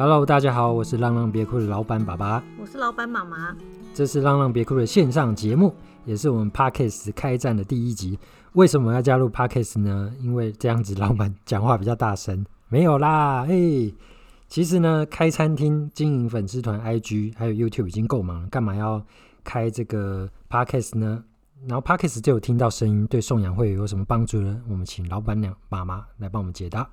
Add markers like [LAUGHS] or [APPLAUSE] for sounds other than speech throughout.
Hello，大家好，我是浪浪别哭的老板爸爸，我是老板妈妈。这是浪浪别哭的线上节目，也是我们 Podcast 开战的第一集。为什么要加入 Podcast 呢？因为这样子老板讲话比较大声。没有啦，嘿，其实呢，开餐厅、经营粉丝团、IG 还有 YouTube 已经够忙了，干嘛要开这个 Podcast 呢？然后 Podcast 就有听到声音，对送养会有什么帮助呢？我们请老板娘妈妈来帮我们解答。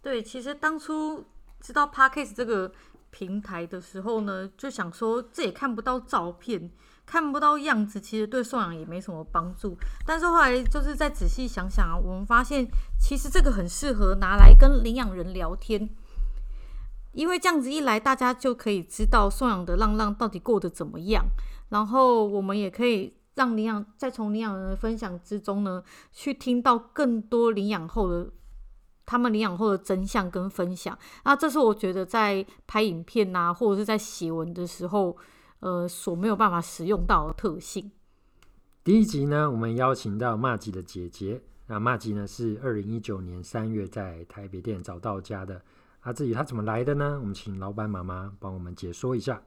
对，其实当初。知道 Podcast 这个平台的时候呢，就想说这也看不到照片，看不到样子，其实对送养也没什么帮助。但是后来就是再仔细想想啊，我们发现其实这个很适合拿来跟领养人聊天，因为这样子一来，大家就可以知道送养的浪浪到底过得怎么样，然后我们也可以让领养再从领养人的分享之中呢，去听到更多领养后的。他们领养后的真相跟分享，那这是我觉得在拍影片啊，或者是在写文的时候，呃，所没有办法使用到的特性。第一集呢，我们邀请到麻吉的姐姐，那麻吉呢是二零一九年三月在台北店找到家的。啊，至于他怎么来的呢？我们请老板妈妈帮我们解说一下。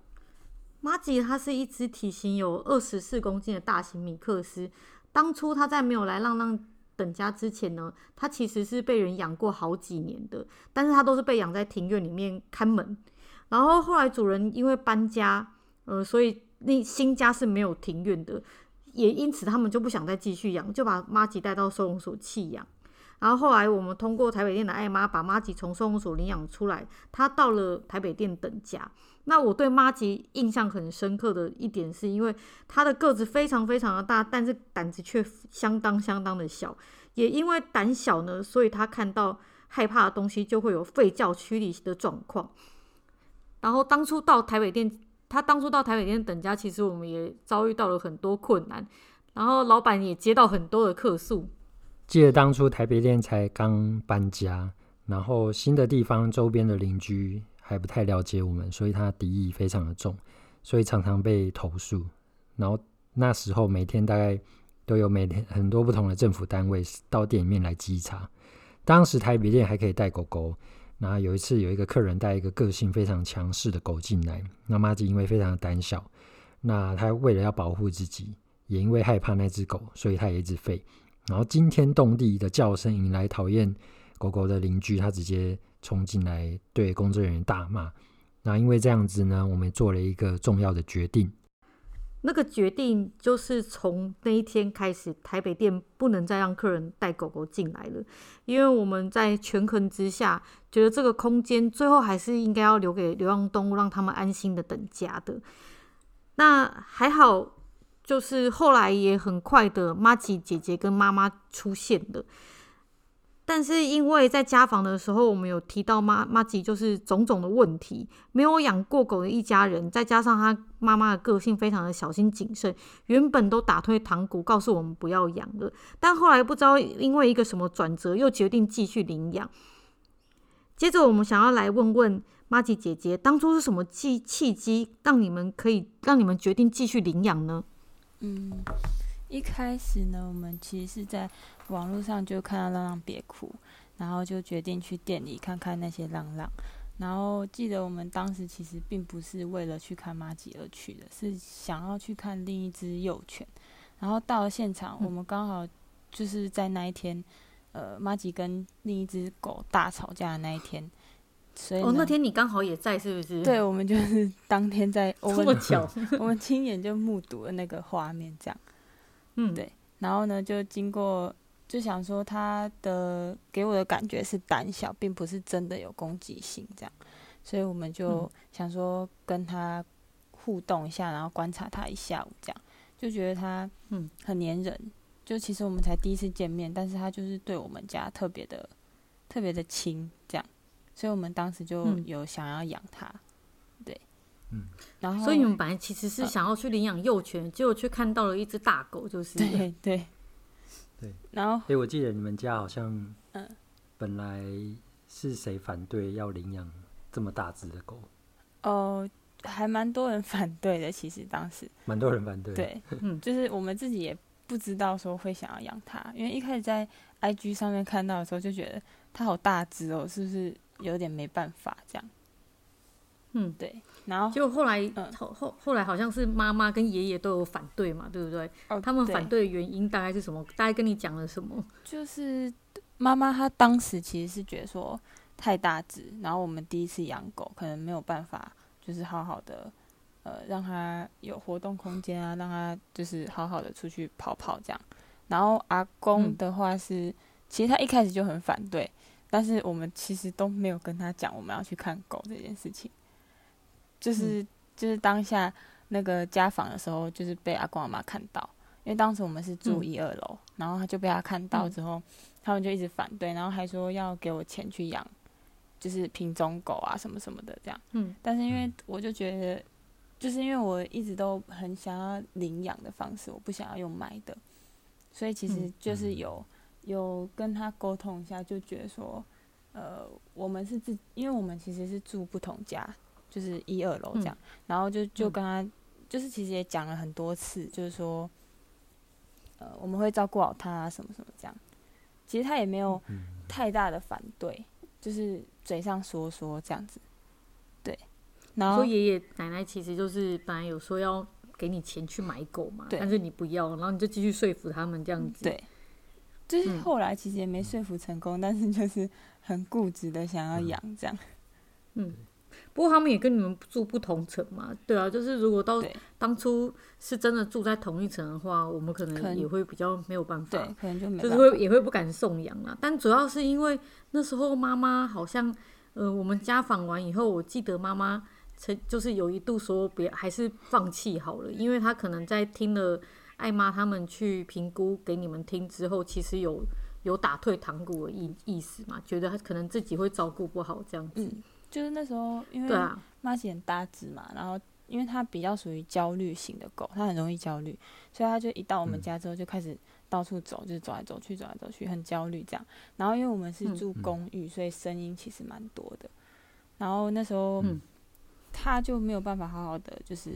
麻吉它是一只体型有二十四公斤的大型米克斯，当初他在没有来浪浪等家之前呢，它其实是被人养过好几年的，但是它都是被养在庭院里面看门。然后后来主人因为搬家，呃，所以那新家是没有庭院的，也因此他们就不想再继续养，就把玛吉带到收容所弃养。然后后来我们通过台北店的艾妈把妈吉从收容所领养出来，他到了台北店等家。那我对妈吉印象很深刻的一点，是因为他的个子非常非常的大，但是胆子却相当相当的小。也因为胆小呢，所以他看到害怕的东西就会有吠叫驱离的状况。然后当初到台北店，他当初到台北店等家，其实我们也遭遇到了很多困难。然后老板也接到很多的客诉。记得当初台北店才刚搬家，然后新的地方周边的邻居。还不太了解我们，所以他敌意非常的重，所以常常被投诉。然后那时候每天大概都有每天很多不同的政府单位到店里面来稽查。当时台北店还可以带狗狗，然后有一次有一个客人带一个个性非常强势的狗进来，那麻吉因为非常的胆小，那他为了要保护自己，也因为害怕那只狗，所以他也一直吠，然后惊天动地的叫声引来讨厌狗狗的邻居，他直接。冲进来对工作人员大骂，那因为这样子呢，我们做了一个重要的决定。那个决定就是从那一天开始，台北店不能再让客人带狗狗进来了，因为我们在权衡之下，觉得这个空间最后还是应该要留给流浪动物，让他们安心的等家的。那还好，就是后来也很快的，麻吉姐姐跟妈妈出现了。但是因为在家访的时候，我们有提到麻麻吉就是种种的问题，没有养过狗的一家人，再加上他妈妈的个性非常的小心谨慎，原本都打退堂鼓，告诉我们不要养了。但后来不知道因为一个什么转折，又决定继续领养。接着我们想要来问问麻吉姐姐，当初是什么契契机，让你们可以让你们决定继续领养呢？嗯。一开始呢，我们其实是在网络上就看到浪浪别哭，然后就决定去店里看看那些浪浪。然后记得我们当时其实并不是为了去看麻吉而去的，是想要去看另一只幼犬。然后到了现场，我们刚好就是在那一天，呃，麻吉跟另一只狗大吵架的那一天。所以哦，那天你刚好也在，是不是？对，我们就是当天在，[LAUGHS] 这么巧，[LAUGHS] 我们亲眼就目睹了那个画面，这样。嗯，对，然后呢，就经过，就想说他的给我的感觉是胆小，并不是真的有攻击性这样，所以我们就想说跟他互动一下，然后观察他一下午这样，就觉得他嗯。很粘人，就其实我们才第一次见面，但是他就是对我们家特别的特别的亲这样，所以我们当时就有想要养它。嗯，然后所以你们本来其实是想要去领养幼犬，呃、结果却看到了一只大狗，就是对对 [LAUGHS] 对。然后，哎，我记得你们家好像，嗯，本来是谁反对要领养这么大只的狗？哦、呃，还蛮多人 [LAUGHS] 反对的，其实当时蛮多人反对。对，[LAUGHS] 嗯，就是我们自己也不知道说会想要养它，因为一开始在 IG 上面看到的时候就觉得它好大只哦，是不是有点没办法这样？嗯，对。然后就后来、嗯、后后后来好像是妈妈跟爷爷都有反对嘛，对不对？哦、他们反对的原因大概是什么？大概跟你讲了什么？就是妈妈她当时其实是觉得说太大只，然后我们第一次养狗，可能没有办法，就是好好的呃让它有活动空间啊，让它就是好好的出去跑跑这样。然后阿公的话是，嗯、其实他一开始就很反对，但是我们其实都没有跟他讲我们要去看狗这件事情。就是就是当下那个家访的时候，就是被阿公阿妈看到，因为当时我们是住一二楼，嗯、然后他就被他看到之后，嗯、他们就一直反对，然后还说要给我钱去养，就是品种狗啊什么什么的这样。嗯。但是因为我就觉得，就是因为我一直都很想要领养的方式，我不想要用买的，所以其实就是有有跟他沟通一下，就觉得说，呃，我们是自，因为我们其实是住不同家。就是一二楼这样，嗯、然后就就跟他，嗯、就是其实也讲了很多次，就是说，呃，我们会照顾好他啊，什么什么这样。其实他也没有太大的反对，嗯、就是嘴上说说这样子。对，然后爷爷奶奶其实就是本来有说要给你钱去买狗嘛，但是你不要，然后你就继续说服他们这样子。对，就是后来其实也没说服成功，嗯、但是就是很固执的想要养这样。嗯。不过他们也跟你们住不同层嘛，对啊，就是如果到当初是真的住在同一层的话，我们可能也会比较没有办法，对，可能就没就是会也会不敢送养啦。但主要是因为那时候妈妈好像，呃，我们家访完以后，我记得妈妈曾就是有一度说别还是放弃好了，因为她可能在听了艾妈他们去评估给你们听之后，其实有有打退堂鼓的意意思嘛，觉得他可能自己会照顾不好这样子。嗯就是那时候，因为妈姐很大只嘛，啊、然后因为它比较属于焦虑型的狗，它很容易焦虑，所以它就一到我们家之后就开始到处走，嗯、就是走来走去，走来走去，很焦虑这样。然后因为我们是住公寓，嗯、所以声音其实蛮多的。然后那时候，他就没有办法好好的，就是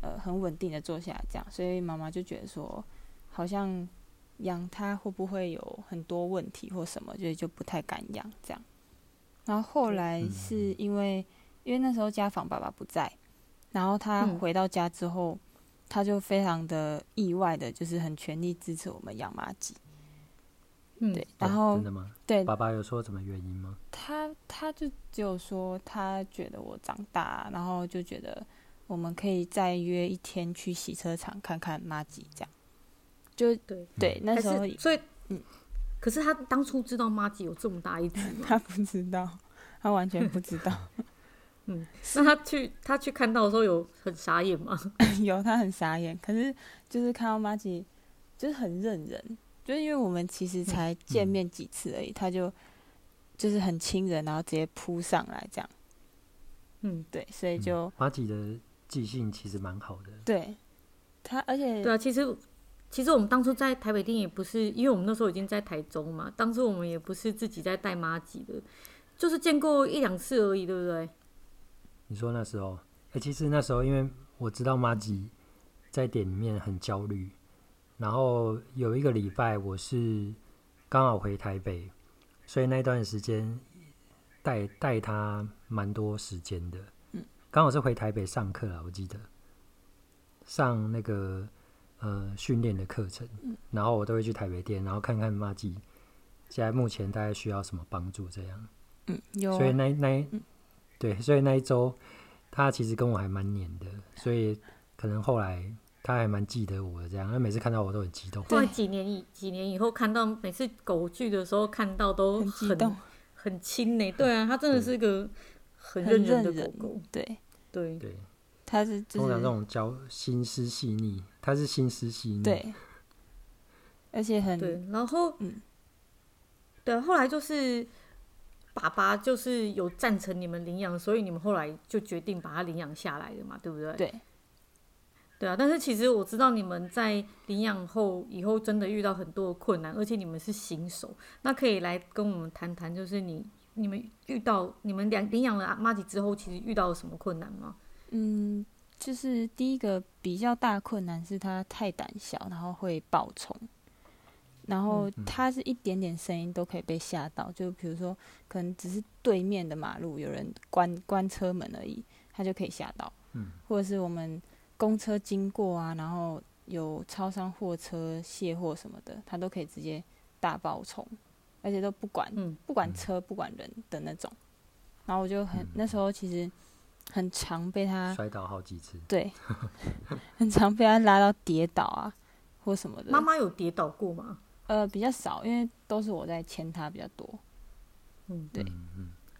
呃很稳定的坐下来这样，所以妈妈就觉得说，好像养它会不会有很多问题或什么，所以就不太敢养这样。然后后来是因为，因为那时候家访爸爸不在，然后他回到家之后，嗯、他就非常的意外的，就是很全力支持我们养玛吉。嗯，对，然后、哦、真的吗？对，爸爸有说什么原因吗？他他就只有说他觉得我长大，然后就觉得我们可以再约一天去洗车场看看玛吉，这样。就对对，那时候所以嗯。可是他当初知道玛吉有这么大一只吗？[LAUGHS] 他不知道，他完全不知道。[LAUGHS] 嗯，那他去他去看到的时候有很傻眼吗？[LAUGHS] 有，他很傻眼。可是就是看到玛吉，就是很认人，就是因为我们其实才见面几次而已，嗯、他就就是很亲人，然后直接扑上来这样。嗯，对，所以就玛吉、嗯、的记性其实蛮好的。对，他而且对啊，其实。其实我们当初在台北店也不是，因为我们那时候已经在台中嘛。当初我们也不是自己在带妈吉的，就是见过一两次而已，对不对？你说那时候，哎、欸，其实那时候因为我知道妈吉在店里面很焦虑，然后有一个礼拜我是刚好回台北，所以那段时间带带他蛮多时间的。嗯，刚好是回台北上课啊，我记得上那个。呃，训练的课程，然后我都会去台北店，然后看看妈吉现在目前大概需要什么帮助，这样。嗯，有。所以那那，嗯、对，所以那一周他其实跟我还蛮黏的，所以可能后来他还蛮记得我的，这样。他每次看到我都很激动。对，几年以几年以后看到每次狗聚的时候看到都很很亲呢。对啊，他真的是一个很认真的狗狗。对对对。对他是、就是、通常这种交心思细腻，它是心思细腻，对，而且很对。然后，嗯，对，后来就是爸爸就是有赞成你们领养，所以你们后来就决定把它领养下来的嘛，对不对？对，对啊。但是其实我知道你们在领养后以后真的遇到很多的困难，而且你们是新手，那可以来跟我们谈谈，就是你你们遇到你们两领养了阿玛吉之后，其实遇到了什么困难吗？嗯，就是第一个比较大困难是它太胆小，然后会暴冲，然后它是一点点声音都可以被吓到，就比如说可能只是对面的马路有人关关车门而已，它就可以吓到。嗯，或者是我们公车经过啊，然后有超商货车卸货什么的，它都可以直接大爆冲，而且都不管、嗯、不管车不管人的那种。然后我就很、嗯、那时候其实很常被他摔倒好几次，对，[LAUGHS] 很常被他拉到跌倒啊或什么的。妈妈有跌倒过吗？呃，比较少，因为都是我在牵他比较多。嗯，对，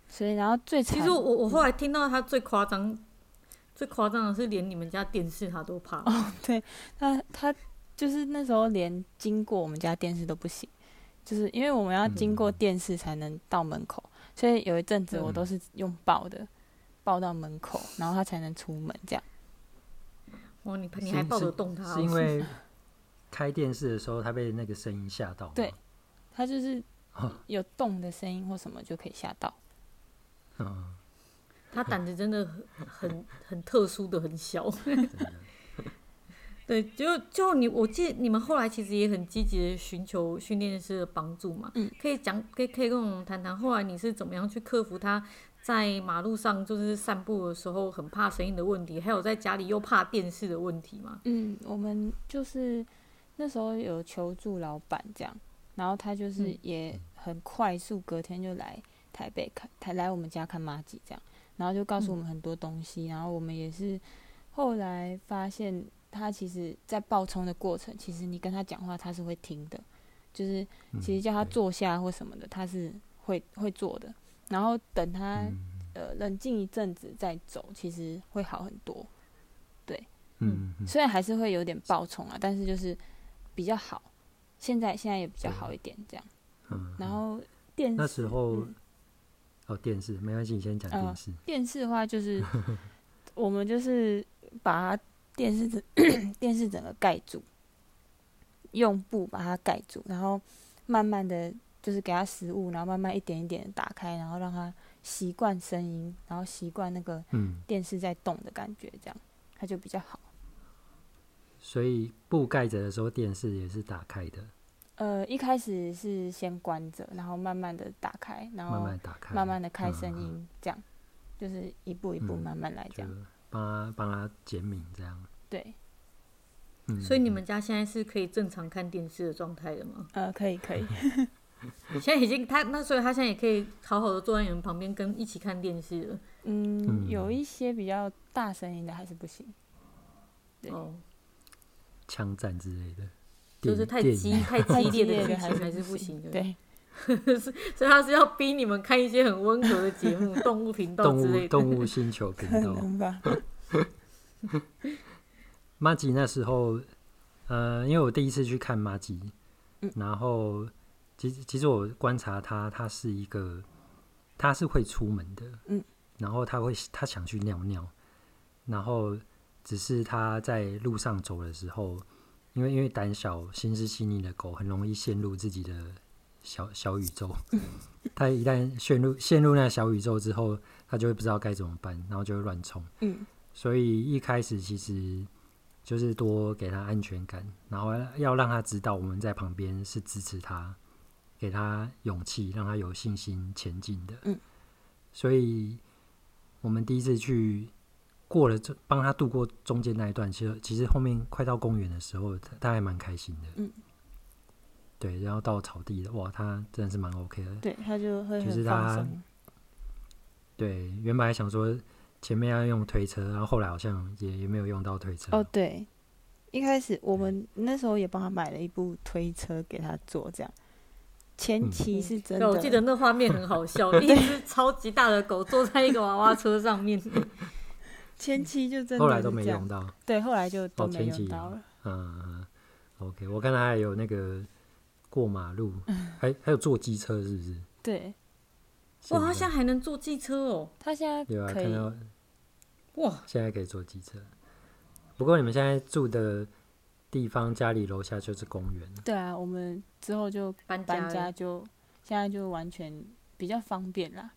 所以然后最其实我我后来听到他最夸张、嗯、最夸张的是连你们家电视他都怕。哦，对，他他就是那时候连经过我们家电视都不行，就是因为我们要经过电视才能到门口，嗯、所以有一阵子我都是用抱的，嗯、抱到门口，然后他才能出门这样。哇，你你还抱得动他？是因为 [LAUGHS] 开电视的时候他被那个声音吓到？对，他就是。有动的声音或什么就可以吓到。嗯，他胆子真的很很很特殊的很小。[LAUGHS] 对，就就你，我记得你们后来其实也很积极的寻求训练师的帮助嘛。嗯，可以讲，可以可以跟我们谈谈，后来你是怎么样去克服他在马路上就是散步的时候很怕声音的问题，还有在家里又怕电视的问题吗？嗯，我们就是那时候有求助老板这样。然后他就是也很快速，隔天就来台北看，台来我们家看麻吉这样，然后就告诉我们很多东西，然后我们也是后来发现他其实，在爆冲的过程，其实你跟他讲话，他是会听的，就是其实叫他坐下或什么的，他是会会做的，然后等他呃冷静一阵子再走，其实会好很多，对，嗯，虽然还是会有点爆冲啊，但是就是比较好。现在现在也比较好一点，这样。嗯。然后电视那时候，嗯、哦，电视没关系，你先讲电视。呃、电视的话，就是 [LAUGHS] 我们就是把它电视整 [CLEARS THROAT] 电视整个盖住，用布把它盖住，然后慢慢的就是给它食物，然后慢慢一点一点的打开，然后让它习惯声音，然后习惯那个电视在动的感觉，这样它就比较好。所以布盖着的时候，电视也是打开的。呃，一开始是先关着，然后慢慢的打开，然后慢慢打开，慢慢的开声音，嗯、这样就是一步一步慢慢来，这样帮他帮他减敏，这样对。嗯，所以你们家现在是可以正常看电视的状态了吗？呃，可以可以。[LAUGHS] 现在已经他那所以他现在也可以好好的坐在你们旁边跟一起看电视了。嗯，有一些比较大声音的还是不行。对。哦枪战之类的，就是太激太激烈的剧情还是不行的。对，[LAUGHS] 所以他是要逼你们看一些很温和的节目，动物频道之类的，动物星球频道。[LAUGHS] 麻吉那时候，呃，因为我第一次去看玛吉，嗯、然后其实其实我观察他，他是一个，他是会出门的，嗯，然后他会他想去尿尿，然后。只是他在路上走的时候，因为因为胆小、心思细腻的狗很容易陷入自己的小小宇宙。它一旦陷入陷入那小宇宙之后，它就会不知道该怎么办，然后就会乱冲。嗯，所以一开始其实就是多给他安全感，然后要让他知道我们在旁边是支持他，给他勇气，让他有信心前进的。嗯，所以我们第一次去。过了这，帮他度过中间那一段，其实其实后面快到公园的时候，他，他还蛮开心的。嗯，对，然后到草地的，哇，他真的是蛮 OK 的。对，他就会就是他，对，原本还想说前面要用推车，然后后来好像也也没有用到推车。哦，对，一开始我们那时候也帮他买了一部推车给他坐，这样前期是真的。嗯、我记得那画面很好笑，[LAUGHS] 一只超级大的狗坐在一个娃娃车上面。[LAUGHS] 前期就真的后来都没用到，对，后来就都没用到了。哦、嗯嗯，OK，我看他还有那个过马路，嗯、还还有坐机车，是不是？对。哇，他现在还能坐机车哦！他现在有啊，看到哇，现在可以坐机车。不过你们现在住的地方，家里楼下就是公园。对啊，我们之后就搬搬家，就现在就完全比较方便啦。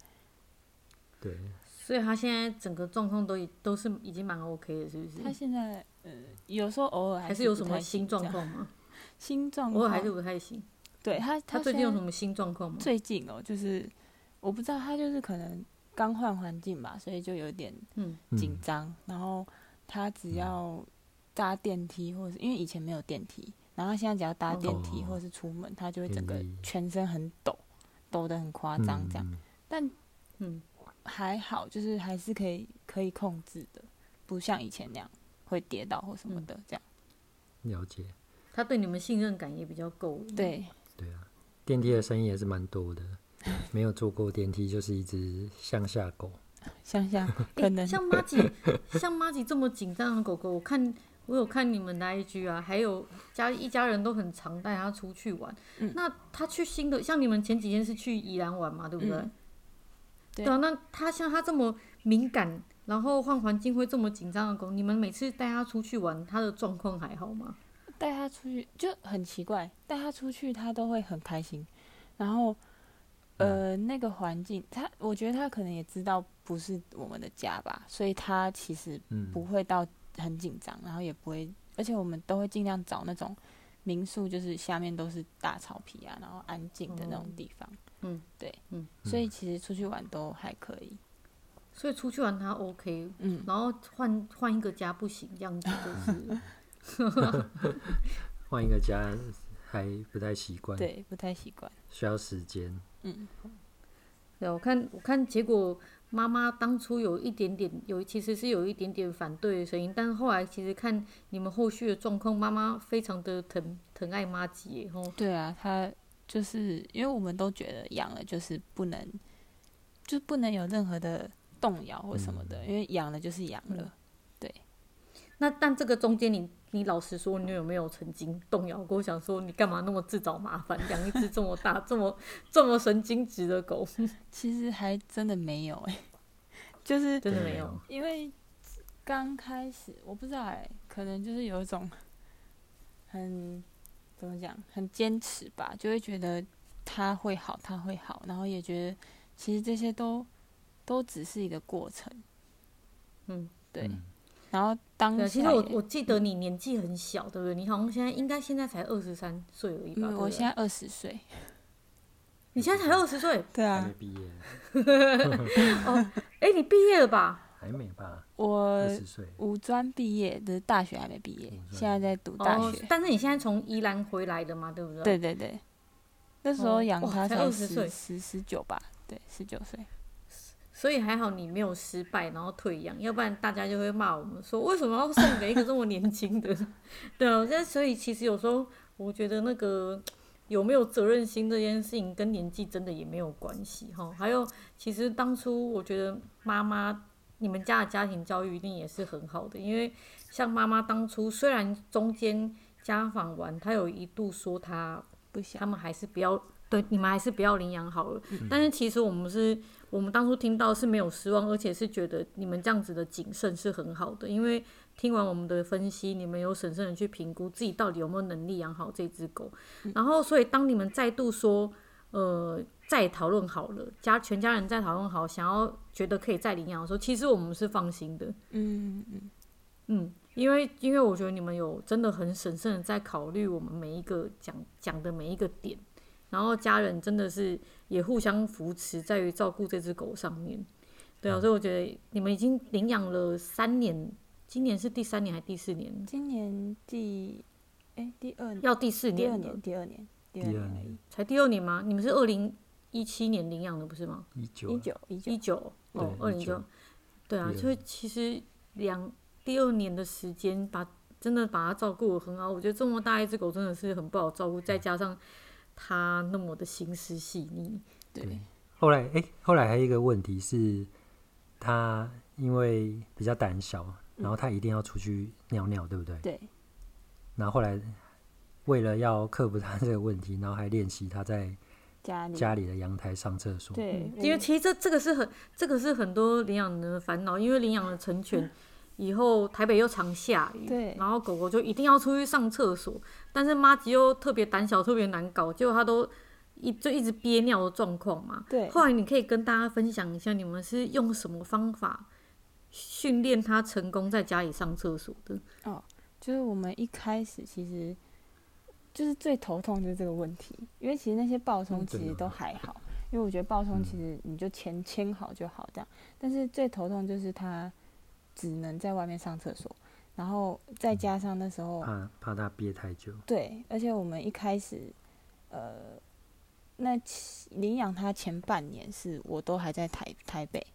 对。所以他现在整个状况都已都是已经蛮 OK 的，是不是？他现在呃，有时候偶尔还是有什么新状况吗？[LAUGHS] 新状况偶尔还是不太行。对他，他最近有什么新状况吗？最近哦，就是我不知道，他就是可能刚换环境吧，所以就有点紧张。嗯、然后他只要搭电梯，或者是因为以前没有电梯，然后现在只要搭电梯或者是出门，他就会整个全身很抖，抖得很夸张这样。嗯、但嗯还好，就是还是可以可以控制的，不像以前那样会跌倒或什么的这样。了解。他对你们信任感也比较够。对。对啊，电梯的声音也是蛮多的。没有坐过电梯，就是一只乡下狗。乡下 [LAUGHS] 可能、欸、像妈吉，像妈吉这么紧张的狗狗，我看我有看你们的 IG 啊，还有家一家人都很常带它出去玩。嗯、那它去新的，像你们前几天是去宜兰玩嘛，对不对？嗯、对，对啊，那它像它这么敏感，然后换环境会这么紧张的狗，你们每次带它出去玩，它的状况还好吗？带它出去就很奇怪，带它出去它都会很开心，然后。呃，那个环境，他我觉得他可能也知道不是我们的家吧，所以他其实不会到很紧张，嗯、然后也不会，而且我们都会尽量找那种民宿，就是下面都是大草皮啊，然后安静的那种地方。嗯，对，嗯，所以其实出去玩都还可以。所以出去玩他 OK，嗯，然后换换一个家不行，这样子就是 [LAUGHS] [LAUGHS] 换一个家还不太习惯，对，不太习惯，需要时间。嗯，对，我看我看结果，妈妈当初有一点点有，其实是有一点点反对的声音，但是后来其实看你们后续的状况，妈妈非常的疼疼爱妈吉，吼。对啊，她就是因为我们都觉得养了就是不能，就不能有任何的动摇或什么的，嗯、因为养了就是养了，嗯、对。那但这个中间你。你老实说，你有没有曾经动摇过？想说你干嘛那么自找麻烦，养一只这么大、这么这么神经质的狗？[LAUGHS] 其实还真的没有哎、欸，[LAUGHS] 就是真的没有，因为刚开始我不知道哎、欸，可能就是有一种很怎么讲，很坚持吧，就会觉得它会好，它会好，然后也觉得其实这些都都只是一个过程。嗯，对。嗯然后当时其实我我记得你年纪很小，对不对？你好像现在应该现在才二十三岁而已吧？我现在二十岁。你现在才二十岁？[LAUGHS] 对啊。还没毕业。[LAUGHS] 哦，哎，你毕业了吧？还没吧？我五专毕业的大学还没毕业，现在在读大学。但是你现在从宜兰回来的嘛，对不对？对对对。那时候养他才二十岁，十十九吧？对，十九岁。所以还好你没有失败，然后退养，要不然大家就会骂我们说，为什么要送给一个这么年轻的？[LAUGHS] 对啊，现在所以其实有时候我觉得那个有没有责任心这件事情跟年纪真的也没有关系哈。还有，其实当初我觉得妈妈你们家的家庭教育一定也是很好的，因为像妈妈当初虽然中间家访完，她有一度说她不想，他们还是不要。对，你们还是不要领养好了。嗯、但是其实我们是，我们当初听到是没有失望，而且是觉得你们这样子的谨慎是很好的。因为听完我们的分析，你们有审慎的去评估自己到底有没有能力养好这只狗。嗯、然后，所以当你们再度说，呃，再讨论好了，家全家人再讨论好，想要觉得可以再领养的时候，其实我们是放心的。嗯嗯嗯，因为因为我觉得你们有真的很审慎的在考虑我们每一个讲讲的每一个点。然后家人真的是也互相扶持，在于照顾这只狗上面，对啊，所以我觉得你们已经领养了三年，今年是第三年还是第四年？今年第，哎，第二年，要第四年，第二年，第二年，第二年，才第二年吗？你们是二零一七年领养的不是吗？一九，一九，一九，哦，二零一九，对啊，所以其实两第二年的时间，把真的把它照顾得很好。我觉得这么大一只狗真的是很不好照顾，再加上。他那么的心思细腻，对。后来，哎、欸，后来还有一个问题是，他因为比较胆小，然后他一定要出去尿尿，对不对？对。然后后来，为了要克服他这个问题，然后还练习他在家里家里的阳台上厕所。对，因为其实这这个是很这个是很多领养人的烦恼，因为领养的成犬。[LAUGHS] 以后台北又常下雨，对，然后狗狗就一定要出去上厕所，但是妈吉又特别胆小，特别难搞，结果它都一就一直憋尿的状况嘛。对，后来你可以跟大家分享一下，你们是用什么方法训练它成功在家里上厕所的？哦，就是我们一开始其实就是最头痛就是这个问题，因为其实那些暴冲其实都还好，因为我觉得暴冲其实你就签签好就好这样，但是最头痛就是他只能在外面上厕所，然后再加上那时候怕怕他憋太久。对，而且我们一开始，呃，那领养他前半年是我都还在台台北，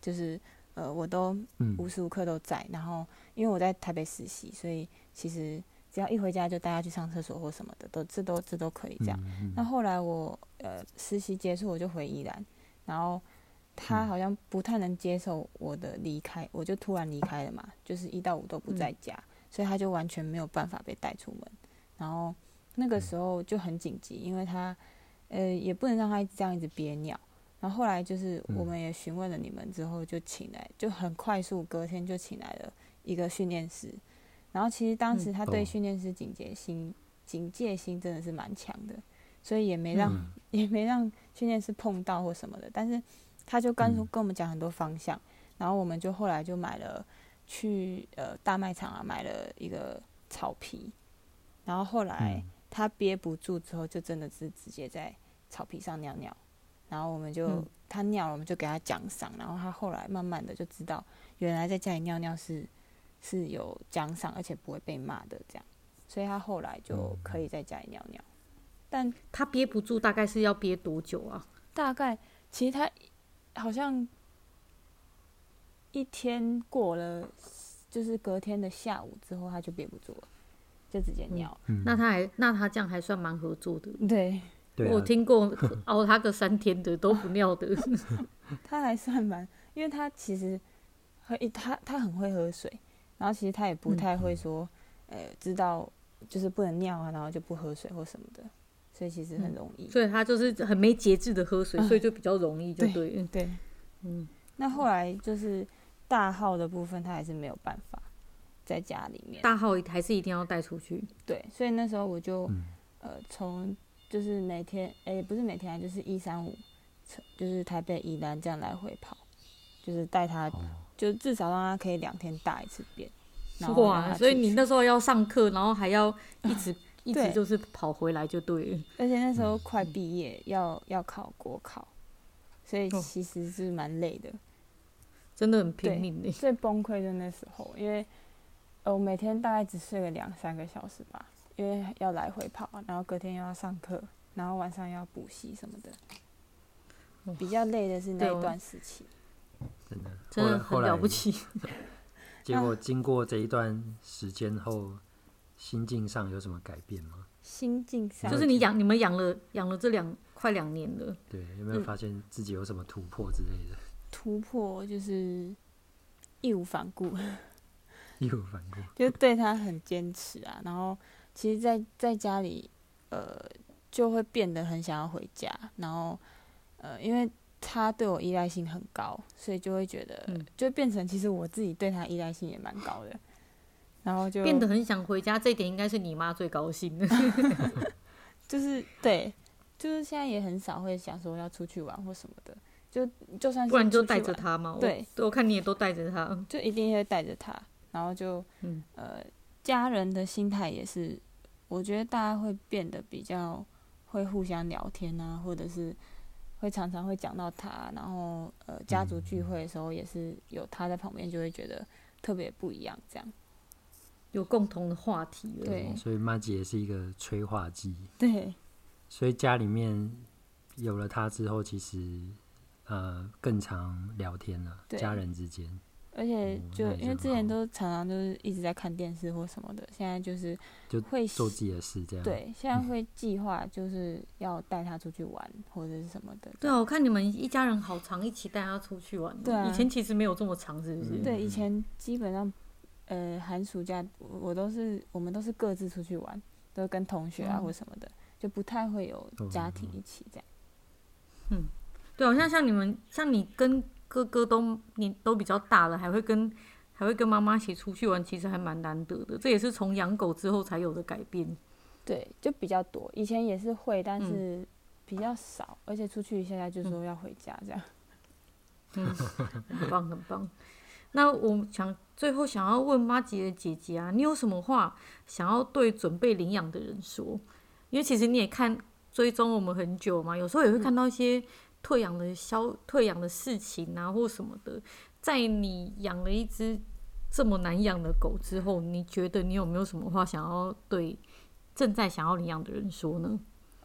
就是呃我都无时无刻都在，然后因为我在台北实习，所以其实。只要一回家就带他去上厕所或什么的，都这都这都可以这样。嗯嗯、那后来我呃实习结束，我就回宜兰，然后他好像不太能接受我的离开，我就突然离开了嘛，就是一到五都不在家，嗯、所以他就完全没有办法被带出门。然后那个时候就很紧急，因为他呃也不能让他这样一直憋尿。然后后来就是我们也询问了你们之后，就请来就很快速，隔天就请来了一个训练师。然后其实当时他对训练师警戒心、嗯、警戒心真的是蛮强的，所以也没让、嗯、[LAUGHS] 也没让训练师碰到或什么的。但是他就跟跟我们讲很多方向，嗯、然后我们就后来就买了去呃大卖场啊买了一个草皮，然后后来他憋不住之后就真的是直接在草皮上尿尿，然后我们就、嗯、他尿了我们就给他奖赏，然后他后来慢慢的就知道原来在家里尿尿是。是有奖赏，而且不会被骂的这样，所以他后来就可以在家里尿尿。但他憋不住，大概是要憋多久啊？大概其实他好像一天过了，就是隔天的下午之后，他就憋不住了，就直接尿了。嗯，那他还那他这样还算蛮合作的。对，我听过熬他个三天的都不尿的。[LAUGHS] 他还算蛮，因为他其实会他他很会喝水。然后其实他也不太会说，呃、嗯，知道就是不能尿啊，然后就不喝水或什么的，所以其实很容易。嗯、所以他就是很没节制的喝水，嗯、所以就比较容易，就对。对，对嗯。那后来就是大号的部分，他还是没有办法在家里面。大号还是一定要带出去。对，所以那时候我就，呃，从就是每天，哎，不是每天，就是一三五，就是台北宜兰这样来回跑，就是带他。哦就至少让他可以两天大一次便，哇！所以你那时候要上课，然后还要一直、啊、一直就是跑回来就对了。[LAUGHS] 而且那时候快毕业，要要考国考，所以其实是蛮累的，真的很拼命的。最崩溃的那时候，因为呃我每天大概只睡了两三个小时吧，因为要来回跑，然后隔天又要上课，然后晚上要补习什么的，比较累的是那一段时期。真的，真的很了不起。[LAUGHS] 结果经过这一段时间后，心境上有什么改变吗？心境上就是你养你们养了养了这两快两年了，对，有没有发现自己有什么突破之类的？突破就是义无反顾，义无反顾，[LAUGHS] 就对他很坚持啊。然后其实在，在在家里，呃，就会变得很想要回家。然后，呃，因为。他对我依赖性很高，所以就会觉得，嗯、就变成其实我自己对他依赖性也蛮高的，然后就变得很想回家。这一点应该是你妈最高兴的，[LAUGHS] [LAUGHS] 就是对，就是现在也很少会想说要出去玩或什么的，就就算是不然就带着他嘛。对，我看你也都带着他，就一定会带着他，然后就、嗯、呃，家人的心态也是，我觉得大家会变得比较会互相聊天啊，或者是。会常常会讲到他，然后呃，家族聚会的时候也是有他在旁边，就会觉得特别不一样，这样有共同的话题。对，所以妈姐是一个催化剂。对，所以家里面有了他之后，其实呃更常聊天了，对家人之间。而且就因为之前都常常都是一直在看电视或什么的，现在就是就会做自己的事这样。对，现在 [LAUGHS] 会计划就是要带他出去玩或者是什么的。对啊，我看你们一家人好长一起带他出去玩。对啊，以前其实没有这么长，是不是？对，以前基本上呃寒暑假我都是我们都是各自出去玩，都跟同学啊或什么的，就不太会有家庭一起这样。嗯，对，好像像你们像你跟。哥哥都你都比较大了，还会跟还会跟妈妈一起出去玩，其实还蛮难得的。这也是从养狗之后才有的改变。对，就比较多。以前也是会，但是比较少，嗯、而且出去现在就说要回家这样。[LAUGHS] 嗯，很棒很棒。那我想最后想要问妈吉的姐姐啊，你有什么话想要对准备领养的人说？因为其实你也看追踪我们很久嘛，有时候也会看到一些。退养的消退养的事情啊，或什么的，在你养了一只这么难养的狗之后，你觉得你有没有什么话想要对正在想要领养的人说呢？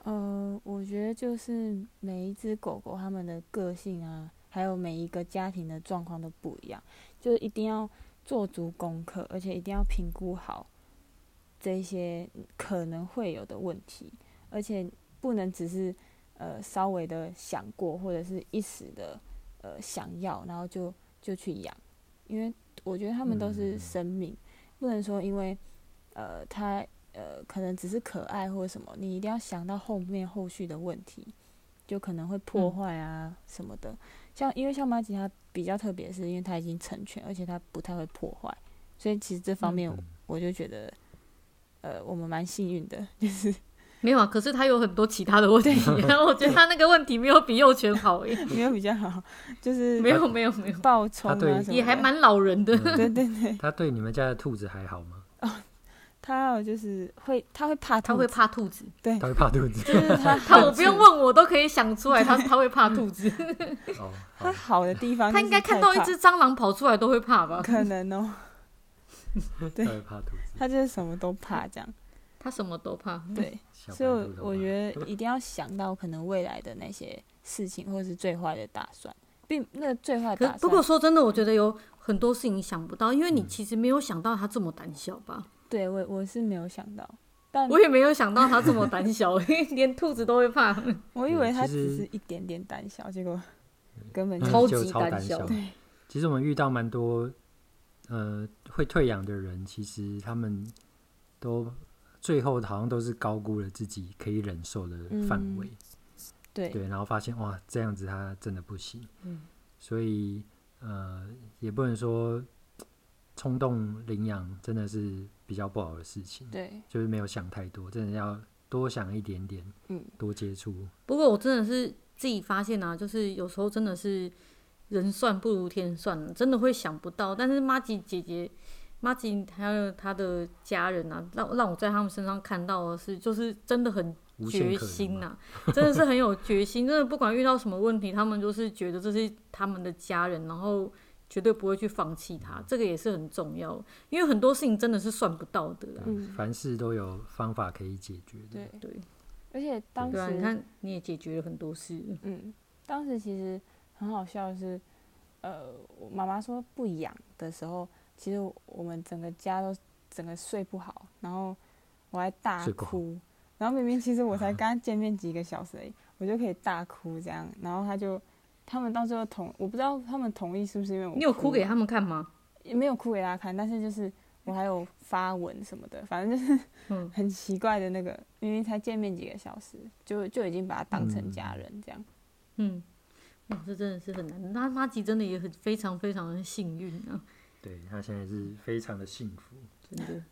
呃，我觉得就是每一只狗狗它们的个性啊，还有每一个家庭的状况都不一样，就是一定要做足功课，而且一定要评估好这些可能会有的问题，而且不能只是呃稍微的想过或者是一时的呃想要，然后就就去养，因为我觉得他们都是生命，不能说因为呃它呃可能只是可爱或者什么，你一定要想到后面后续的问题，就可能会破坏啊什么的。像因为像马吉它比较特别，是因为它已经成全，而且它不太会破坏，所以其实这方面我就觉得，嗯、呃，我们蛮幸运的，就是没有啊。可是它有很多其他的问题，然后我觉得它那个问题没有比幼犬好耶，[LAUGHS] 没有比较好，就是没有没有没有暴冲啊什么，也还蛮老人的。对对对，他对你们家的兔子还好吗？哦他就是会，他会怕，他会怕兔子，对，他会怕兔子。就是他，他我不用问我都可以想出来，他他会怕兔子。[LAUGHS] 哦，他好的地方，他应该看到一只蟑螂跑出来都会怕吧？可能哦。[LAUGHS] 对，他会怕兔子。他就是什么都怕，这样。他什么都怕，对。所以我觉得一定要想到可能未来的那些事情，或者是最坏的打算，并那个最坏打算。不过说真的，我觉得有很多事情想不到，因为你其实没有想到他这么胆小吧？对我我是没有想到，但我也没有想到他这么胆小，连兔子都会怕。[LAUGHS] 我以为他只是一点点胆小，结果根本超级胆小。其实我们遇到蛮多，呃，会退养的人，其实他们都最后好像都是高估了自己可以忍受的范围。嗯、对对，然后发现哇，这样子他真的不行。嗯、所以呃，也不能说冲动领养真的是。比较不好的事情，对，就是没有想太多，真的要多想一点点，嗯，多接触。不过我真的是自己发现啊，就是有时候真的是人算不如天算，真的会想不到。但是妈吉姐姐、妈吉还有她的家人啊，让让我在他们身上看到的是，就是真的很决心呐、啊，真的是很有决心。真的不管遇到什么问题，他们就是觉得这是他们的家人，然后。绝对不会去放弃它，这个也是很重要，因为很多事情真的是算不到的啦。嗯，凡事都有方法可以解决的。对对，而且当时、啊、你看你也解决了很多事。嗯，当时其实很好笑的是，呃，我妈妈说不养的时候，其实我们整个家都整个睡不好，然后我还大哭，然后明明其实我才 [LAUGHS] 跟他见面几个小时而已，我就可以大哭这样，然后他就。他们到最后同，我不知道他们同意是不是因为我。你有哭给他们看吗？也没有哭给他看，但是就是我还有发文什么的，反正就是很奇怪的那个，明明才见面几个小时，就就已经把他当成家人这样。嗯，哇，这真的是很难。那妈吉真的也很非常非常的幸运啊。对，他现在是非常的幸福，真的。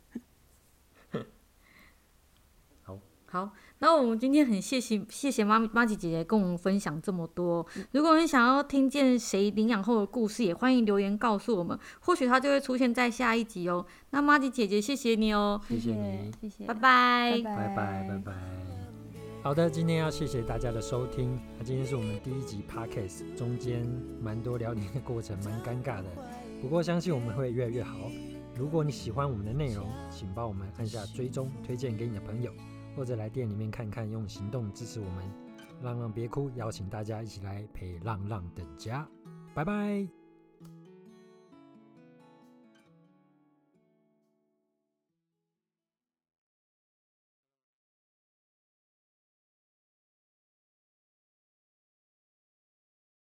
好，那我们今天很谢谢谢谢玛玛吉姐姐跟我们分享这么多。如果你想要听见谁领养后的故事，也欢迎留言告诉我们，或许它就会出现在下一集哦。那妈吉姐姐，谢谢你哦，谢谢你，谢谢，拜拜，拜拜，拜拜。好的，今天要谢谢大家的收听。那今天是我们第一集 Podcast，中间蛮多聊天的过程，蛮尴尬的，不过相信我们会越来越好。如果你喜欢我们的内容，请帮我们按下追踪，推荐给你的朋友。或者来店里面看看，用行动支持我们，浪浪别哭，邀请大家一起来陪浪浪等家，拜拜。